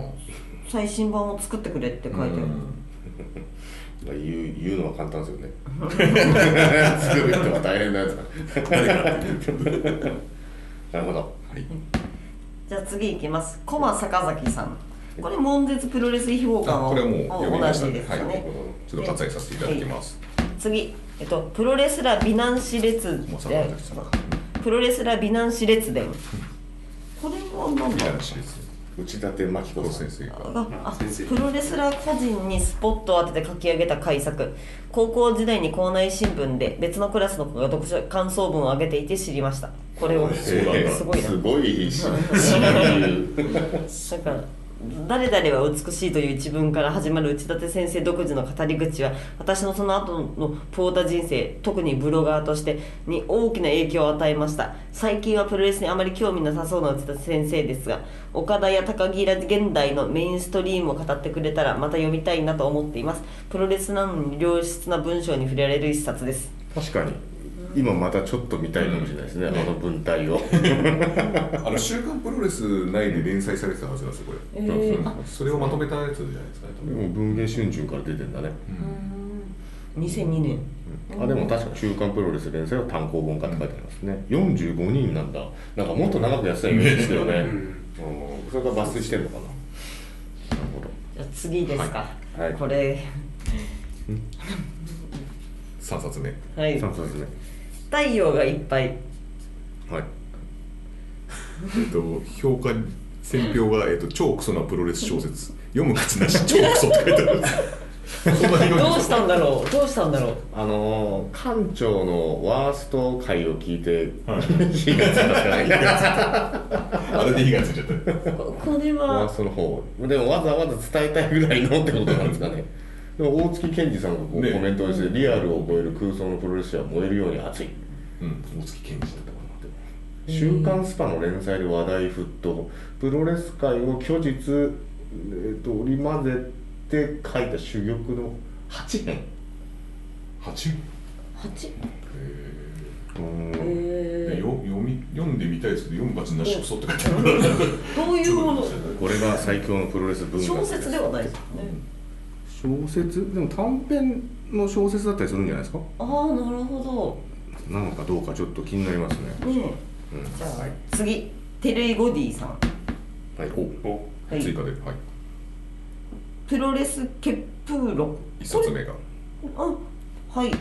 最新版を作ってくれって書いてある、うん。言う言うのは簡単ですよね。作る人は大変なやつだ なるほど。はい。じゃあ次いきます。駒坂崎さんこれ悶絶プロレス秘宝館はあこれはもう読みました同んではいちょっと割愛させていただきます。次、えっと、プロレスラー美男子列プロレスラー美男子列伝。これは何ミだランシです内館真紀子先生がプロレスラー個人にスポットを当てて書き上げた改作高校時代に校内新聞で別のクラスの子が読書感想文を上げていて知りました。これを。すごいな。すごいしだ から誰々は美しいという一文から始まる内館先生独自の語り口は私のその後のプオータ人生特にブロガーとしてに大きな影響を与えました。最近はプロレスにあまり興味なさそうな内館先生ですが岡田や高木ら現代のメインストリームを語ってくれたらまた読みたいなと思っています。プロレスなのに良質な文章に触れられる一冊です。確かに。今またちょっと見たいかもしれないですね、あの文体を。あの週刊プロレス内で連載されてたはずなんですよこれ、えー。あそれをまとめたやつじゃないですかねもう文藝春秋から出てんだね、2002年。あでも確かに「週刊プロレス連載は単行本化って書いてありますね。45人なんだ。なんかもっと長くやってたイメージですけどね、うん、それが抜粋してるのかな。なるほど。じゃあ次ですか、はい。はい。これ。3冊目。はい。3冊目太陽がいっぱい。はい。えっと評価選評が、えっと、超クソなプロレス小説。読む価値なし 超クソって書いてあるどうしたんだろう？どうしたんだろう？あのー、館長のワースト回を聞いて、はい。火がついたからあれで火がついちゃった。ここれは。ワーストの方でもわざわざ伝えたいぐらいのってことなんですかね。でも大月健二さんがこうね。コメントをして、リアルを超える空想のプロレスは燃えるように熱いうん大月健二だったかな週刊スパの連載で話題沸騰。プロレス界を虚実、えー、と織り交ぜて書いた珠玉の8編。8 8うん。えよ読み読んでみたいですけど読む価値なしクソって書いてあるどういうもの？これが最強のプロレス文化小説ではないですよね。小説？でも短編の小説だったりするんじゃないですか？ああなるほなのかどうかちょっと気になりますね。うん。えじゃあ、はい。次。テレイゴディさん。はいおはい。追加で。はい。プロレス血風録一冊目が。あはい。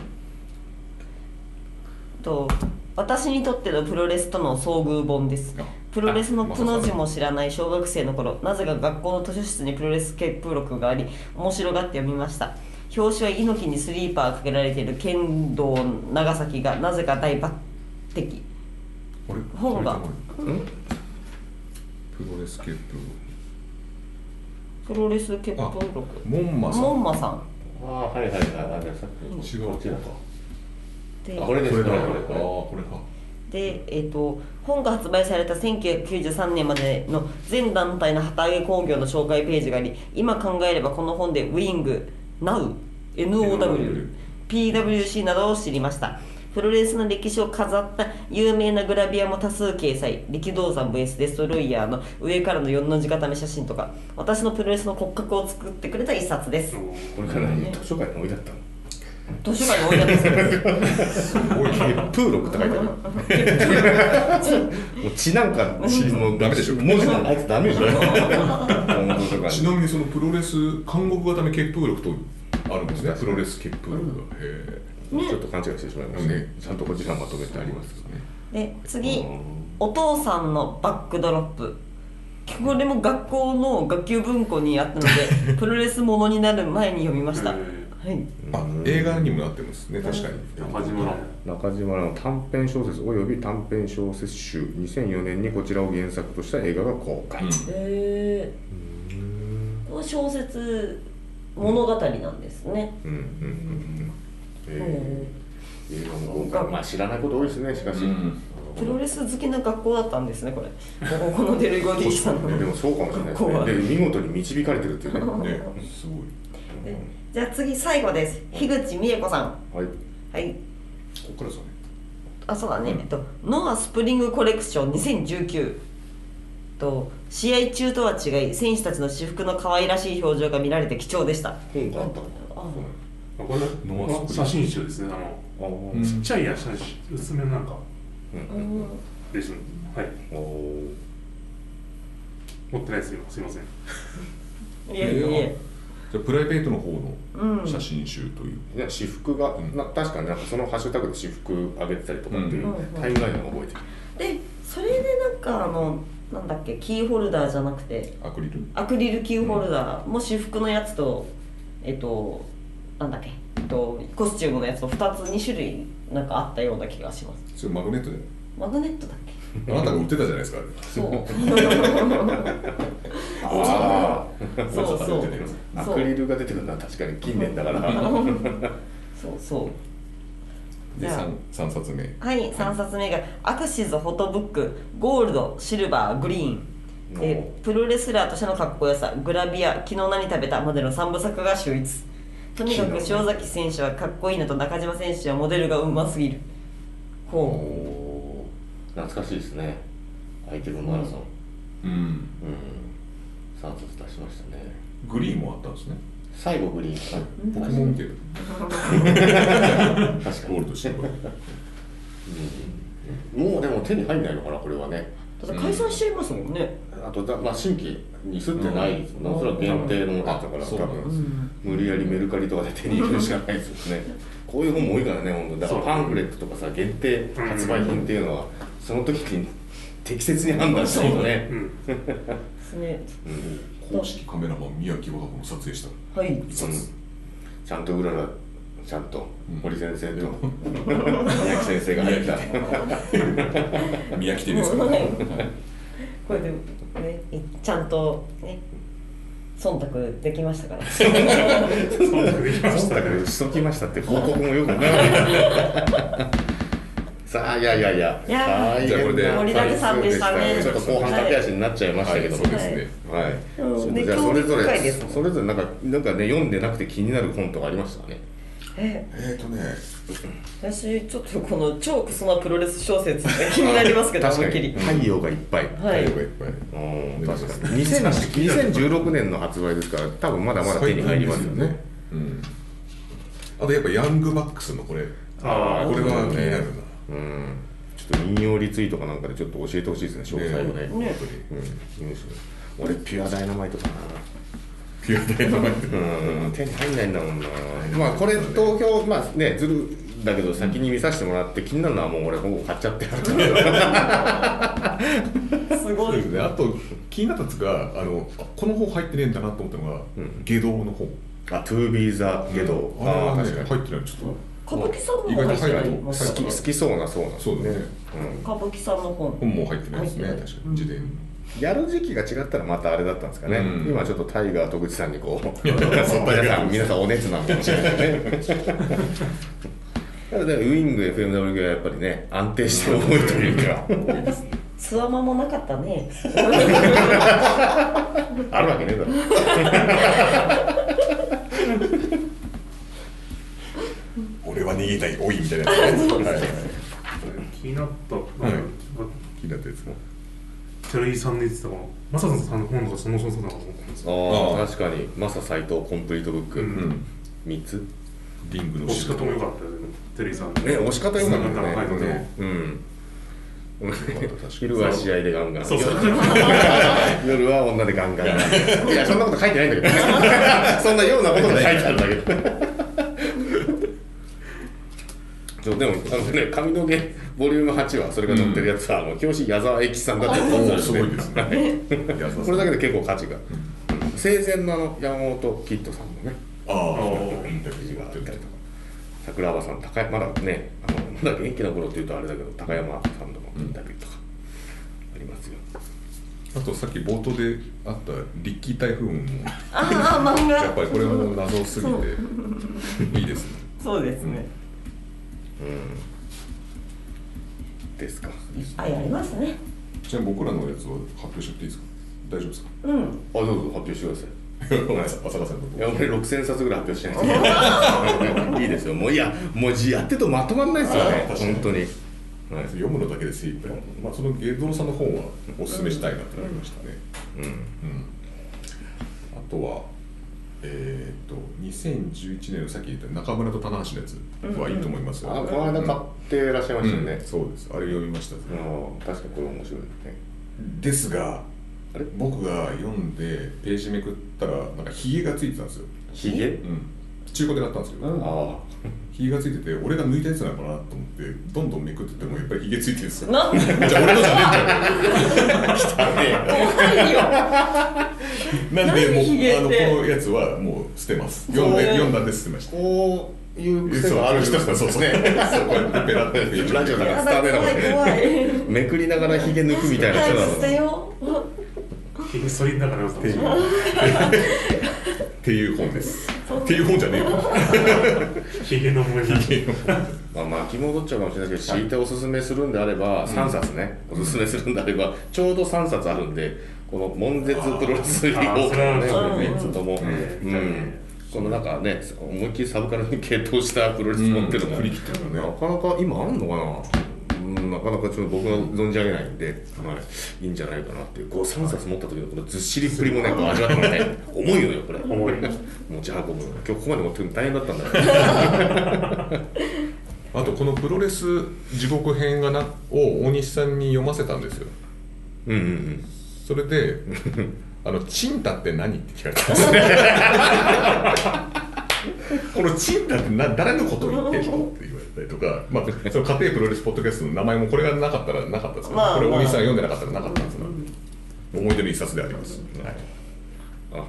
と私にとってのプロレスとの遭遇本です。あプロレスのあくの字も知らない小学生の頃。なぜか学校の図書室にプロレス血風録があり面白がって読みました表紙は猪木にスリーパーかけられている剣道長崎がなぜか大抜擢。あれ本が。プロレスケップロレス血風あ録。プモンマさん。モンマさん。ああはいはいはい。あれさっき違うこっちだかであこれ。ですこれこれか。で、えー、と本が発売された1993年までの全団体の旗揚げ工業の紹介ページがあり今考えればこの本でウィング、NOW、NOW、PWC などを知りました。プロレスの歴史を飾った有名なグラビアも多数掲載。力道山 VS デストロイヤーの上からの4の字固め写真とか。私のプロレスの骨格を作ってくれた一冊です。これから何図書館に置いてあったの？図書館に置いてあったんですすごいプーロクって書いてある もう血なんかもうダメでしょ？文字なんかあいつダメでしょ？この図書館ちなみにそのプロレス監獄固め血風力とあるんですね。プロレス血風力が。へちょっと勘違いしてしまいました。ね。ねちゃんとこちらまとめてありますで次。うんお父さんのバックドロップ。これも学校の学級文庫にあったので プロレスものになる前に読みました、はい、えあ映画にもなってますね確かに。中島の。中島の短編小説および短編小説集。2004年にこちらを原作とした映画が公開、うん。えの小説物語なんですね、うんうんうんうん。えまあ知らないこと多いですねしかし、うん。プロレス好きな学校だったんですねこれ。のデルゴディさんの。でもそうかもしれないですね。で見事に導かれてるっていうね。すごい。でじゃあ次最後です。樋口美恵子さん。い。はい。ここからですよね。あそうだね、うん。えっとノアスプリングコレクション2019と試合中とは違い選手たちの私服の可愛らしい表情が見られて貴重でした。本があったのああこれノアスプリン写真集ですね。あのちっちゃいや写真薄めのなんかうん。うんですはい。持ってないですよ。すいません。いやいやいやじゃあプライベートの方うんの写真集という、いや私服が、うん。な確かになんかそのハッシュタグで私服上げてたりとかっていううん。タイムラインを覚えてる、でそれでなんかあのなんだっけ？キーホルダーじゃなくて。アクリル？アクリルキーホルダー。も私服のやつとえっとなんだっけ、えっと、コスチュームのやつと2つ2種類なんかあったような気がします。それマグネットでマグネットだっけ？あなたが売ってたじゃないですかあれ。そう。あ そうそう。あアクリルが出てくるのは確かに近年だから。そうそうでじゃあ 3, 3冊目。はい3冊目が AXIZ フォトブックゴールドシルバーグリーン。えー。プロレスラーとしてのかっこよさグラビア昨日何食べたまでの3部作が秀逸。とにかく潮崎選手はかっこいいのと中島選手はモデルがうますぎる。おほおー懐かしいですね。アイテムマラソンうん。うん。3冊出しましたね。グリーンもあったんですね最後グリーンかな。ポケモン系 確かに。ゴールドシルバーもうでも手に入んないのかなこれはね。うだって解散しちゃいますもんね、あとだ、まあ、新規にすってないですもんね、それは限定のだから多分。無理やりメルカリとかで手に入れるしかないですよね。こういう本も多いからね本当。だからパンフレットとかさ限定発売品っていうのはその時に適切に判断したいよね。うん。ですね。うん公式カメラマン宮城和子の撮影したはい。一冊ちゃんと裏がちゃんと。うん。堀先生と。宮城先生が入った。宮城。店ですか？らはい。これでねいちゃんとね忖度できましたから。そうできましただからしときましたって報告もよくわからない さあいやいやいや。いやじゃあこれで。な盛りだくさんでしたね。ちょっと後半駆け足になっちゃいましたけど。もはいそうですね。はい、うんでじゃあそれぞれそれぞれなんかなんかね読んでなくて気になる本とかありましたね。ええーとね。私ちょっとこの超クソなプロレス小説って 気になりますけど確か思いっきり。に太陽がいっぱい、はい。太陽がいっぱい。うん確かに。2000 2016年の発売ですから多分まだまだ手に入りますよね。うん。あとやっぱヤングバックスのこれ。あこれは気になるなうん。ちょっと引用リツイートかなんかでちょっと教えてほしいですね詳細をね。ねうんニュース俺ピュアダイナマイトかな。ピュアダイナマイト。うん。手に入んないんだもんな。まあこれ投票まあねずるだけど先に見させてもらって気になるのはもう俺ほぼ買っちゃってあるから。すごい。ですね。あと気になったやつがあのあこの本入ってねえんだなと思ったのがうん。下道の本あ To be the ゲドあれはね確かに。入ってない。ちょっと歌舞伎さんの意外本入ってない。好き好きそうなそうなんですそうだね。歌舞伎さんの本本も入ってないですね確かに。自伝。やる時期が違ったらまたあれだったんですかね、うん。今ちょっとタイガー戸口さんにこう皆さん皆さんお熱なのかもしれないね。ただねウイング FMW がやっぱりね安定して重いというかつわまもなかったね。あるわけねえだろ俺は逃げたいおいみたいなやつね。はいはい気になった、はい気になったやつも照井さんの言ってたこのマサさんの本とかそのそうそうだなと思ったんですよ。ああ。確かに。マサ斎藤コンプリートブック、ううん。ん3つリングの押し方も良かったよね照井さん。ね。押し方良かったね。ね。うん。確かに。昼は試合でガンガン。そうそう。夜は女でガンガン。いやそんなこと書いてないんだけど そんなようなことが書いてあるんだけ。どそうでもあのね髪の毛ボリューム8はそれが載ってるやつは、あの表紙矢沢永吉さんだったりおーすごいですね。これだけで結構価値が、生前のあの山本キッドさんのねああインタビューがあってるとか。桜庭さん高山まだねあのまだ元気な頃っていうとあれだけど高山さんのインタビューとかありますよ、あとさっき冒頭であったリッキー台風もああ漫画。やっぱりこれも謎すぎていいですね。そうですねうん。ですか。あやりますね。じゃあ僕らのやつは発表しちゃっていいですか？大丈夫ですか？うん。あどうぞ発表してください。浅香さんのいや俺6000冊ぐらい発表してない。いいですよ。もういやもうやってるとまとまんないですよね。本当に。はい。読むのだけで精一杯、まあ、そのゲドロさんの本はおすすめしたいなと思いましたね、うん。うん。あとはえー、と2011年のさっき言った中村と棚橋のやつはいいと思いますよ、あこの間買ってらっしゃいましたよね、うん。そうです。あれ読みました、あ確かにこれ面白いですね。ですがあれ？僕が読んでページめくったらなんかヒゲがついてたんですよ、ひげうん、中古で買ったんですけど、うん。あヒゲがついてて俺が抜いたやつなのかなと思ってどんどんめくってってもやっぱりヒゲついてるんですよ。なんで？じゃあ俺のじゃねえんだよ。なんでもうあのこのやつはもう。捨てます読んで読んだんで捨てました。こういう癖がある人そうそうそうこうやってペララジオだから。めくりながらひげ抜くみたいな人な早く捨てのよひげ剃りながら読んでたっていう本です。っていう本じゃねえよ。ひげの思い出まあ、巻き戻っちゃうかもしれないけど強い。ておすすめするんであれば3冊ね、おすすめするんであればちょうど3冊あるんでこの「悶絶プロレスリーあーそれはねそうね。3つとも、ううん。んこのなんかね思いっきりサブカルに傾倒したプロレス持ってるのも、振り切ってるのね。なかなか今あんのかな。うんなかなかちょっと僕は存じ上げないんで、はい、いいんじゃないかなっていう。こう3冊持った時のこのずっしりっぷりもねこう味わってもらいたい。重いのよこれ。重い持ち運ぶの。今日ここまで持ってくるの大変だったんだ。よ あとこのプロレス地獄編がなを大西さんに読ませたんですよ。うんうんうん。それで「あのチンタって何?」って聞かれたんです このチンタってな誰のことを言ってんのって言われたりとか、まあ、その家庭プロレスポッドキャストの名前もこれがなかったらなかったですけど、まあこれ大西さんまあ読んでなかったらなかったんですが、思い出の一冊であります、はいあ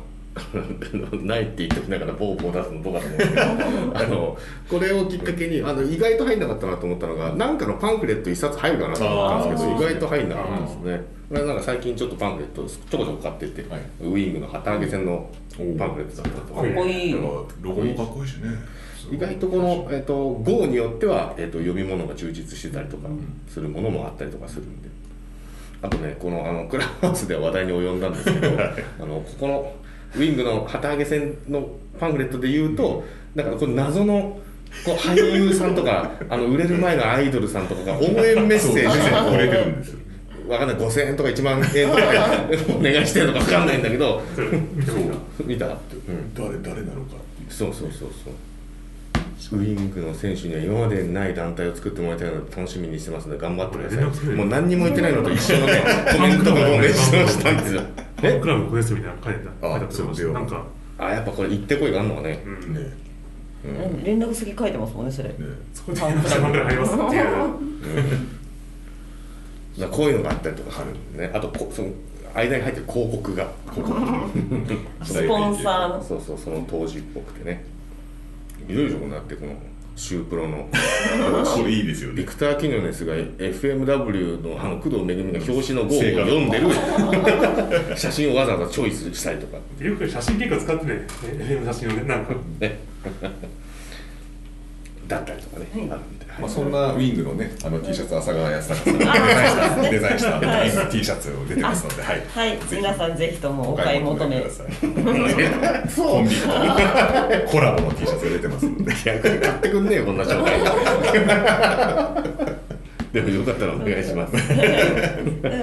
ないって言っておきながらボーボー出すのどうかと思うんですけど。あのこれをきっかけにあの意外と入んなかったなと思ったのがなんかのパンフレット一冊入るかなと思ったんですけど意外と入んなかったですね。これなんか最近ちょっとパンフレットちょこちょこ買ってて、はい。ウィングの旗揚げ戦のパンフレットだったとかっこいい。ロゴもかっこいいしね意外とこの、えっと号によっては、えっと読み物が充実してたりとかするものもあったりとかするんで。あとねこのあのクラブハウスでは話題に及んだんですけど あのここのウィングの旗揚げ戦のパンフレットで言うとだからこれ謎のこう俳優さんとか あの売れる前のアイドルさんとかが応援メッセージでれてるんですよわかんない5000円とか1万円とかで お願いしてるのかわかんないんだけど見た見た、うん誰誰なのかそうそうそうそうウィングの選手には今までにない団体を作ってもらいたいので楽しみにしてますので頑張ってください。もう何にも言ってないのと一緒のね コメントがもうメッセージしたんですよファンクラブここですみたいなの書いてたあそうなんかあやっぱこれ行ってこいがあるのかね。うん。ね。連絡先書いてますもんねそれ。ね。そこで1万ぐらい入りますっていう。こういうのがあったりとかするんでね。あとこその間に入ってる広告が。スポンサーの。そうそうその当時っぽくてねいろいろこうなってこのシュープロの。これいいですよね。ビクター・キノネスが FMW のあの工藤めぐみが表紙の号を読んでる。写真をわざわざチョイスしたりとか。よく写真結構使ってね FM 写真をねなんか。ねだったりとかね、はいあるんで、まあ、そんなウィングのねあの T シャツ浅川康隆さんがデザインしたデザインした T シャツを出てますので、はい、はい。皆さんぜひともお買い求め。ください。コンビとコラボの T シャツが出てますので。逆に買ってくんねえよこんな紹介でもよかったらお願いします。な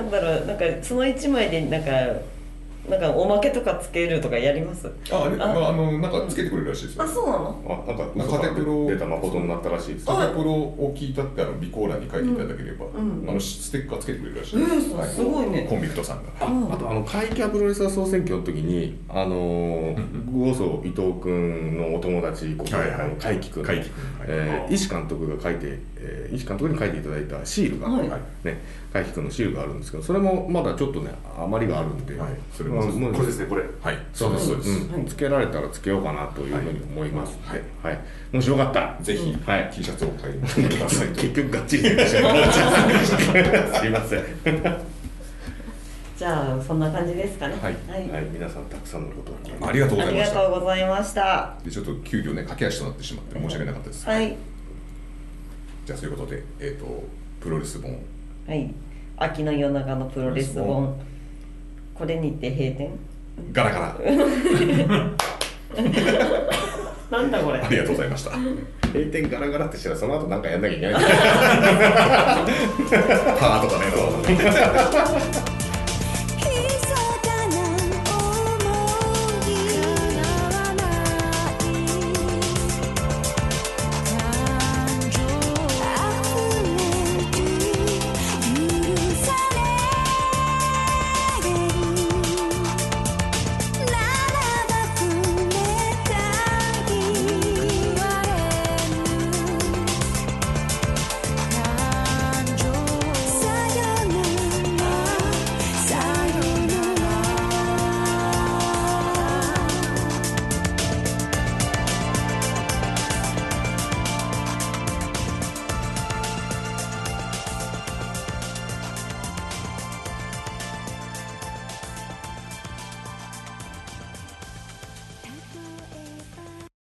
んだろう。なんかその一枚でなんかなんかおまけとかつけるとかやります？ああれ？まああのなんかつけてくれるらしいですよ。あそうなの？あなんかカテプロ出た誠になったらしいです。タケプロを聞いたってあの備考欄に書いていただければ、うん。あのステッカーつけてくれるらしいえです、ーすごいね。コンビクトさんが。ああとあの怪奇アプロレスラー総選挙の時にあのー、グオソ伊藤君のお友達ここはいはい。あの怪奇君の怪奇君はい。えー、石監督が書いて、えー、石監督に書いていただいたシールが、はい。ね怪奇君のシールがあるんですけどそれもまだちょっとね余りがあるんで、はい。それもこれですねこれ。はいそうですそうです、ん。うん。つけられたらつけようかなというふうに思います。はい。はい。もしよかったらぜひ、はい。T シャツをお買いください。と 結局がっちり出てしまい。ましたすいません。じゃあそんな感じですかね。はい。はい。皆さんたくさんのことをありがとうごあざいました。りがとうございました。でちょっと急遽ね駆け足となってしまって申し訳なかったです、はい。じゃあそういうことでえっ、とプロレス本。はい。秋の夜長のプロレス本これにて閉店。ガラガラ。なんだこれ。ありがとうございました。閉店ガラガラってしたらその後なんかやんなきゃいけない パーとかね